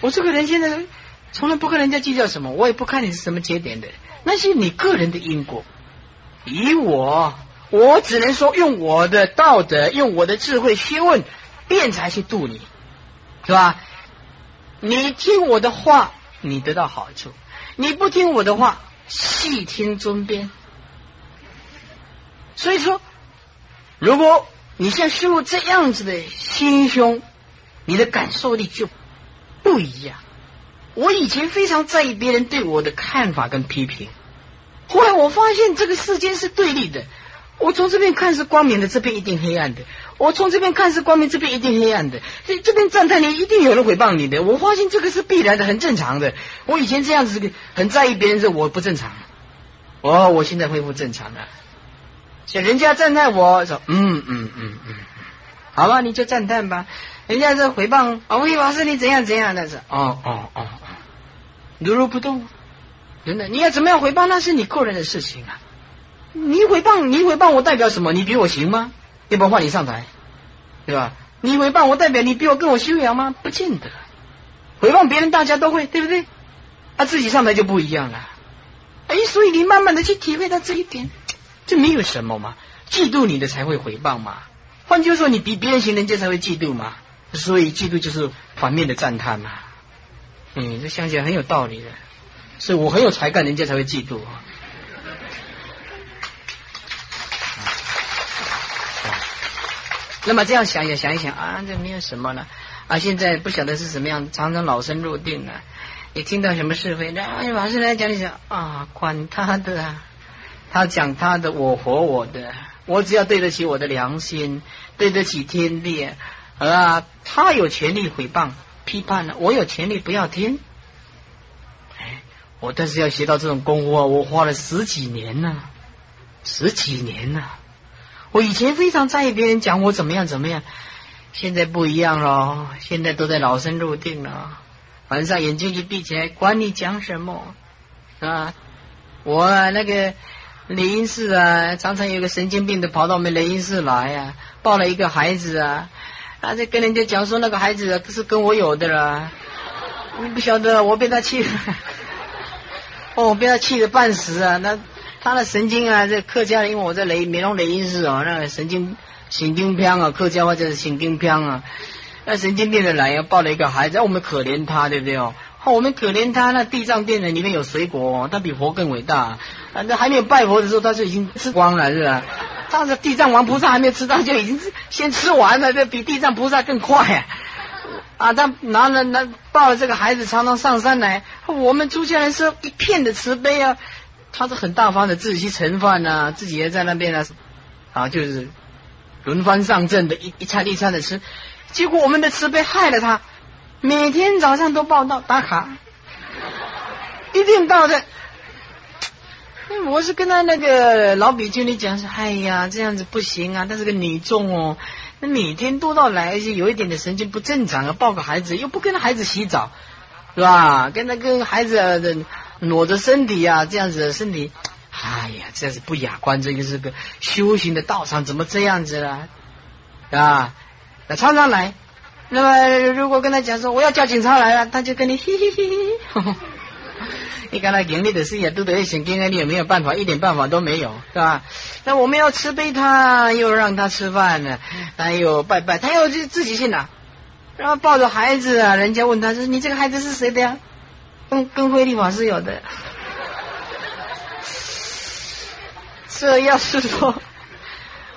我这个人现在从来不跟人家计较什么，我也不看你是什么节点的，那是你个人的因果，以我。我只能说，用我的道德，用我的智慧学问，辩才去度你，是吧？你听我的话，你得到好处；你不听我的话，细听尊便。所以说，如果你像师傅这样子的心胸，你的感受力就不一样。我以前非常在意别人对我的看法跟批评，后来我发现这个世间是对立的。我从这边看是光明的，这边一定黑暗的；我从这边看是光明，这边一定黑暗的。所以这边赞叹你，一定有人诽谤你的。我发现这个是必然的，很正常的。我以前这样子很在意别人，这我不正常。哦，我现在恢复正常了。像人家赞叹我说，嗯嗯嗯嗯，好吧，你就赞叹吧。人家这回谤啊，魏老师你怎样怎样，那是哦哦哦，如如不动。真的，你要怎么样回谤，那是你个人的事情啊。你诽谤，你诽谤我代表什么？你比我行吗？要不换你上台，对吧？你诽谤我代表你比我更有修养吗？不见得。诽谤别人大家都会，对不对？他自己上台就不一样了。哎，所以你慢慢的去体会到这一点，这没有什么嘛。嫉妒你的才会诽谤嘛。换句话说，你比别人行，人家才会嫉妒嘛。所以嫉妒就是反面的赞叹嘛。嗯，这想起来很有道理的。所以我很有才干，人家才会嫉妒啊。那么这样想一想一想啊，这没有什么了啊。现在不晓得是什么样，常常老生入定了。你听到什么是非，那老师来讲一讲啊，管他的，他讲他的，我活我的，我只要对得起我的良心，对得起天地啊。他有权利诽谤批判了，我有权利不要听。我但是要学到这种功夫啊，我花了十几年呢，十几年呢。我以前非常在意别人讲我怎么样怎么样，现在不一样了，现在都在老生入定了。晚上眼睛一闭起来，管你讲什么啊！我那个雷音寺啊，常常有个神经病的跑到我们雷音寺来呀，抱了一个孩子啊，他，在跟人家讲说那个孩子是跟我有的了，你不晓得我被他气，哦，被他气得半死啊！那。他的神经啊，这客家，因为我在雷美容雷音寺啊，那个神经神经病啊，客家话就是神经病啊。那神经病的来要抱了一个孩子，我们可怜他，对不对哦？我们可怜他，那地藏殿的里面有水果，他比佛更伟大。啊，那还没有拜佛的时候，他就已经吃光了，是吧？他的地藏王菩萨还没有吃到，就已经先吃完了，这比地藏菩萨更快。啊，他拿了那抱了这个孩子，常常上山来。我们出家人是一片的慈悲啊。他是很大方的，自己去盛饭呐，自己也在那边呢，啊，就是轮番上阵的，一一餐一餐的吃。结果我们的吃被害了他，每天早上都报道打卡，一定到的。我是跟他那个老比经理讲说：“哎呀，这样子不行啊，他是个女众哦，那每天都到来，而且有一点的神经不正常啊，抱个孩子又不跟孩子洗澡，是吧？跟他跟孩子的。”裸着身体啊，这样子的身体，哎呀，这是不雅观。这个是个修行的道场，怎么这样子了？啊，那常常来。那么如果跟他讲说我要叫警察来了，他就跟你嘿嘿嘿嘿。你跟他盈利的事业都得神经啊，你有没有办法？一点办法都没有，是吧？那我们要慈悲他，又让他吃饭呢，他又拜拜，他又自自己去拿，然后抱着孩子啊，人家问他说：“你这个孩子是谁的呀？”跟跟慧律法师有的，这要是说，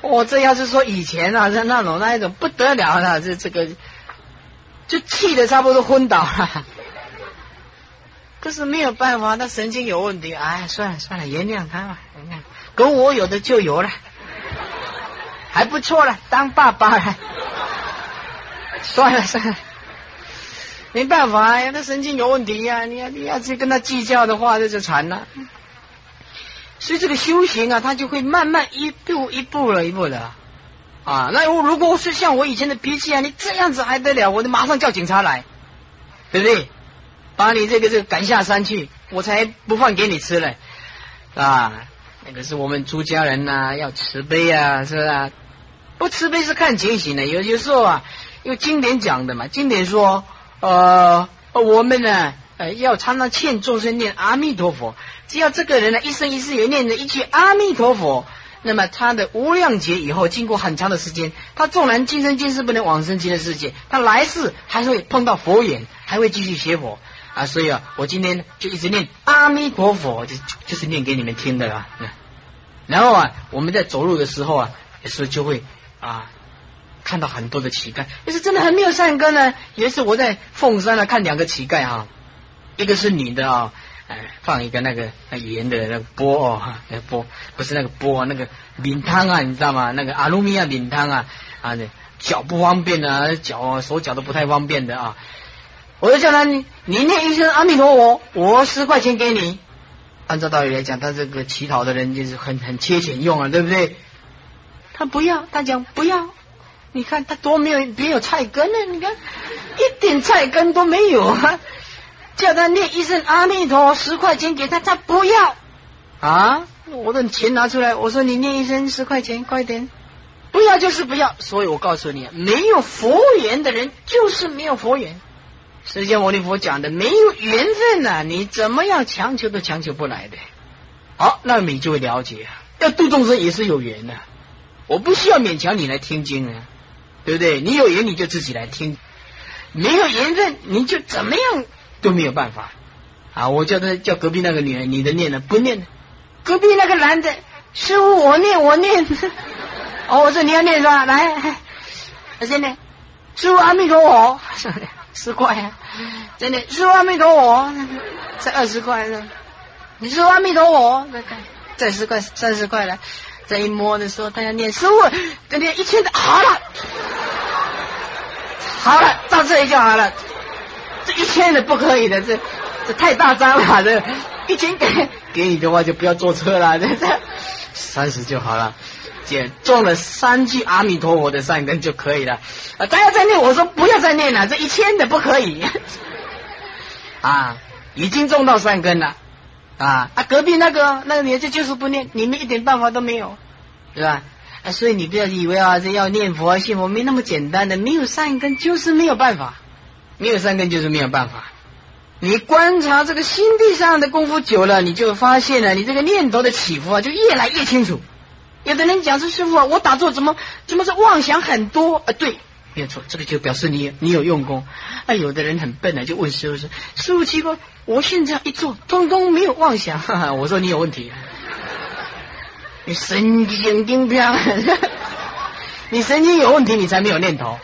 我这要是说以前啊，是那种那一种不得了的，这这个就气的差不多昏倒了。可是没有办法，他神经有问题。哎，算了算了，原谅他吧，原谅。跟我有的就有了，还不错了，当爸爸了。算 了算了。没办法呀，他神经有问题呀！你要你要去跟他计较的话，这就惨了。所以这个修行啊，他就会慢慢一步一步了一步的啊。那我如果是像我以前的脾气啊，你这样子还得了？我就马上叫警察来，对不对？把你这个这个赶下山去，我才不放给你吃嘞啊！那个是我们出家人呐，要慈悲啊，是不是？不慈悲是看情形的。有些时候啊，有经典讲的嘛，经典说。呃，我们呢，呃，要常常劝众生念阿弥陀佛。只要这个人呢，一生一世也念着一句阿弥陀佛，那么他的无量劫以后，经过很长的时间，他纵然今生今世不能往生极乐世界，他来世还会碰到佛缘，还会继续学佛啊。所以啊，我今天就一直念阿弥陀佛，就就是念给你们听的啦。然后啊，我们在走路的时候啊，有时候就会啊。看到很多的乞丐，就是真的很没有善根呢。有一次我在凤山呢看两个乞丐哈，一个是女的啊，哎，放一个那个圆的那个钵哦，那钵不是那个钵，那个饼汤啊，你知道吗？那个阿鲁米亚饼汤啊，啊，脚不方便的，脚手脚都不太方便的啊。我就叫他你你念一声阿弥陀佛，我十块钱给你。按照道理来讲，他这个乞讨的人就是很很缺钱用啊，对不对？他不要，他讲不要。你看他多没有没有菜根呢？你看一点菜根都没有啊！叫他念一声阿弥陀，十块钱给他，他不要啊！我的钱拿出来，我说你念一声十块钱，快点，不要就是不要。所以我告诉你，没有佛缘的人就是没有佛缘。释迦牟尼佛讲的，没有缘分呐，你怎么样强求都强求不来的。好，那你就会了解，要度众生也是有缘的，我不需要勉强你来听经啊。对不对？你有缘你就自己来听，没有缘分你就怎么样都没有办法啊！我叫他叫隔壁那个女人，你的念呢不念隔壁那个男的，师傅我念我念。哦，我说你要念是吧？来，真的，师傅阿弥陀佛，十块，真的，师傅阿弥陀佛，再二十块呢。你说阿弥陀佛，再再十块，三十块了。再一摸的时候，他要念师傅，再念一千的，好了。好了，到这里就好了。这一千的不可以的，这这太大张了。这一千给给你的话，就不要坐车了。这这三十就好了，姐中了三句阿弥陀佛的善根就可以了。啊，他要再念，我说不要再念了，这一千的不可以。啊，已经中到善根了。啊啊，隔壁那个那个女的就是不念，你们一点办法都没有，对吧？啊，所以你不要以为啊，这要念佛信佛没那么简单的，没有善根就是没有办法，没有善根就是没有办法。你观察这个心地上的功夫久了，你就发现了，你这个念头的起伏啊，就越来越清楚。有的人讲说师傅啊，我打坐怎么怎么是妄想很多啊？对，没有错，这个就表示你你有用功。那，有的人很笨啊，就问师傅说：“师傅奇怪，我现在一坐，通通没有妄想。”哈哈，我说你有问题。你神经病，你神经有问题，你才没有念头。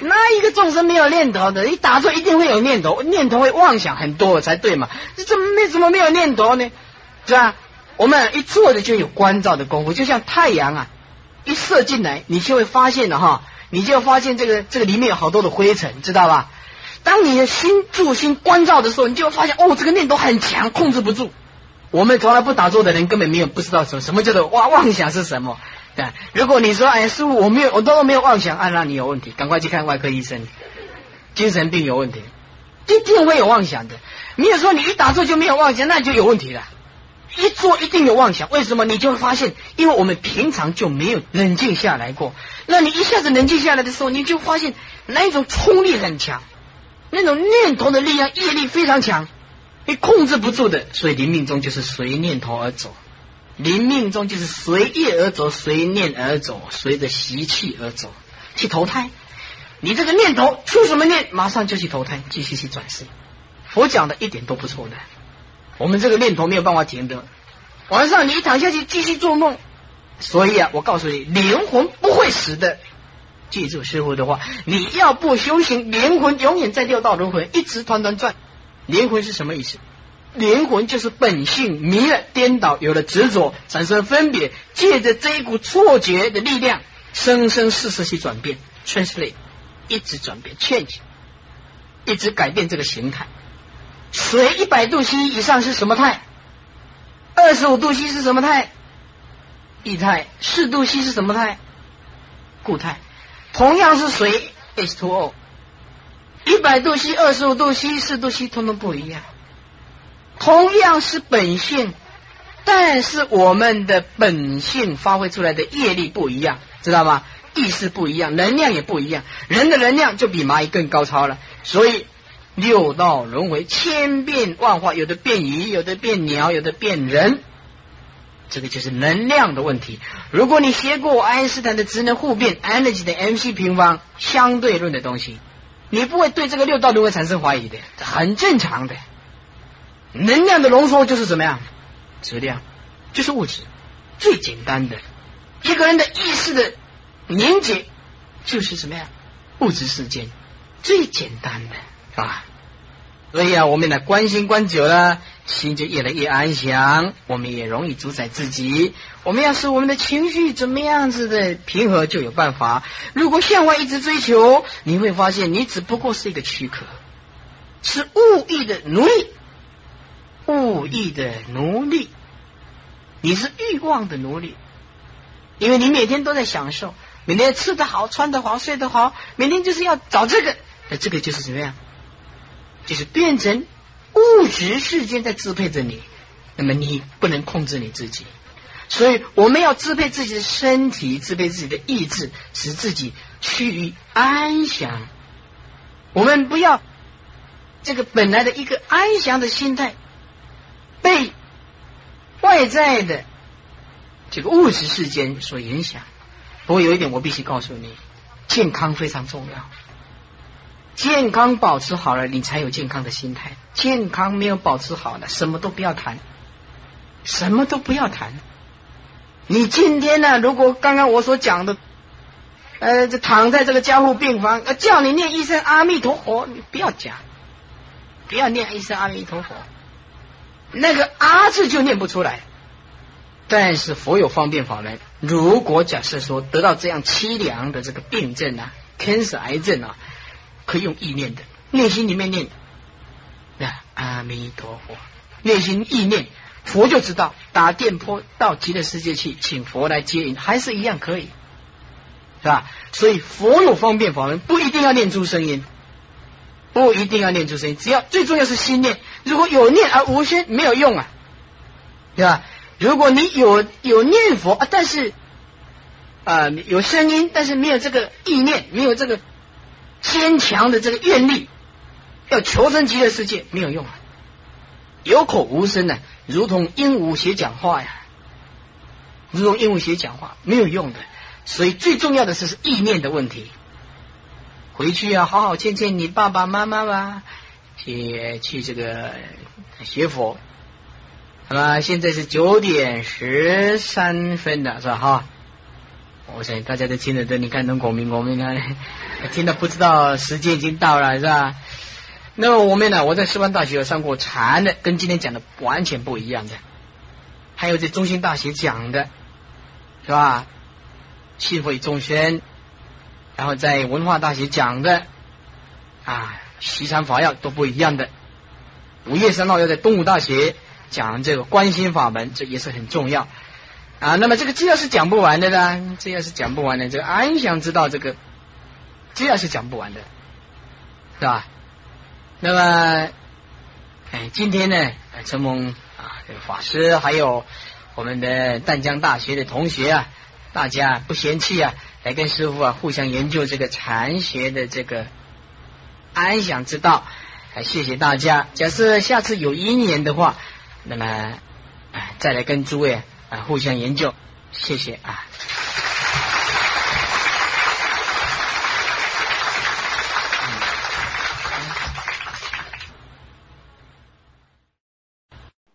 那一个众生没有念头的，你打坐一定会有念头，念头会妄想很多才对嘛？你怎么没怎么没有念头呢？是吧？我们一坐的就有关照的功夫，就像太阳啊，一射进来，你就会发现了哈，你就发现这个这个里面有好多的灰尘，知道吧？当你的心住心关照的时候，你就会发现哦，这个念头很强，控制不住。我们从来不打坐的人根本没有不知道什么什么叫做妄妄想是什么。对，如果你说哎师傅我没有我都没有妄想，啊那你有问题，赶快去看外科医生，精神病有问题，一定会有妄想的。你也说你一打坐就没有妄想，那就有问题了。一做一定有妄想，为什么？你就会发现，因为我们平常就没有冷静下来过。那你一下子冷静下来的时候，你就发现那一种冲力很强，那种念头的力量业力非常强。你控制不住的，所以临命中就是随念头而走，临命中就是随业而走，随念而走，随着习气而走，去投胎。你这个念头出什么念，马上就去投胎，继续去转世。佛讲的一点都不错的，我们这个念头没有办法停的。晚上你一躺下去继续做梦，所以啊，我告诉你，灵魂不会死的。记住师傅的话，你要不修行，灵魂永远在六道轮回，一直团团转。灵魂是什么意思？灵魂就是本性迷了、颠倒，有了执着，产生分别，借着这一股错觉的力量，生生世世去转变，translate，一直转变，change，一直改变这个形态。水一百度 C 以上是什么态？二十五度 C 是什么态？液态。四度 C 是什么态？固态。同样是水，H2O。一百度 C、二十五度 C、四度 C，通通不一样。同样是本性，但是我们的本性发挥出来的业力不一样，知道吗？意识不一样，能量也不一样。人的能量就比蚂蚁更高超了。所以六道轮回，千变万化，有的变鱼，有的变鸟，有的变人。这个就是能量的问题。如果你学过爱因斯坦的质能互变 （energy 的 mc 平方）相对论的东西。你不会对这个六道轮回产生怀疑的，这很正常的。能量的浓缩就是什么样？质量就是物质，最简单的。一个人的意识的凝结就是什么呀？物质世界最简单的啊。所以啊，我们呢关心关久了，心就越来越安详，我们也容易主宰自己。我们要使我们的情绪怎么样子的平和，就有办法。如果向外一直追求，你会发现你只不过是一个躯壳，是物意的奴隶，物意的奴隶，你是欲望的奴隶，因为你每天都在享受，每天吃得好，穿得好，睡得好，每天就是要找这个，那这个就是怎么样？就是变成物质世界在支配着你，那么你不能控制你自己，所以我们要支配自己的身体，支配自己的意志，使自己趋于安详。我们不要这个本来的一个安详的心态被外在的这个物质世间所影响。不过有一点我必须告诉你，健康非常重要。健康保持好了，你才有健康的心态。健康没有保持好的，什么都不要谈，什么都不要谈。你今天呢？如果刚刚我所讲的，呃，这躺在这个加护病房，叫你念一声阿弥陀佛，你不要讲，不要念一声阿弥陀佛，那个阿字就念不出来。但是佛有方便法门，如果假设说得到这样凄凉的这个病症啊，cancer 癌症啊。可以用意念的，内心里面念，那阿弥陀佛，内心意念，佛就知道打电波到极乐世界去，请佛来接引，还是一样可以，是吧？所以佛有方便法门，不一定要念出声音，不一定要念出声音，只要最重要是心念。如果有念而无心，没有用啊，对吧？如果你有有念佛啊，但是啊有声音，但是没有这个意念，没有这个。坚强的这个愿力，要求生极乐世界没有用啊！有口无声呢，如同鹦鹉学讲话呀，如同鹦鹉学讲话没有用的。所以最重要的是是意念的问题。回去要好好见见你爸爸妈妈吧，去去这个学佛。好吧，现在是九点十三分了，是吧？哈。我想大家都听得都，你看能国民，我们看听得不知道时间已经到了，是吧？那么我们呢？我在师范大学上过禅的，跟今天讲的完全不一样的。还有在中心大学讲的，是吧？气会众生，然后在文化大学讲的，啊，西禅法要都不一样的。五月三号要在东吴大学讲这个观心法门，这也是很重要。啊，那么这个这要是讲不完的呢，这要是讲不完的，这个安详知道这个，这要是讲不完的，是吧？那么，哎，今天呢，承蒙啊，这个法师还有我们的淡江大学的同学啊，大家不嫌弃啊，来跟师傅啊互相研究这个禅学的这个安详之道，啊，谢谢大家。假设下次有一年的话，那么，再来跟诸位。啊互相研究谢谢啊。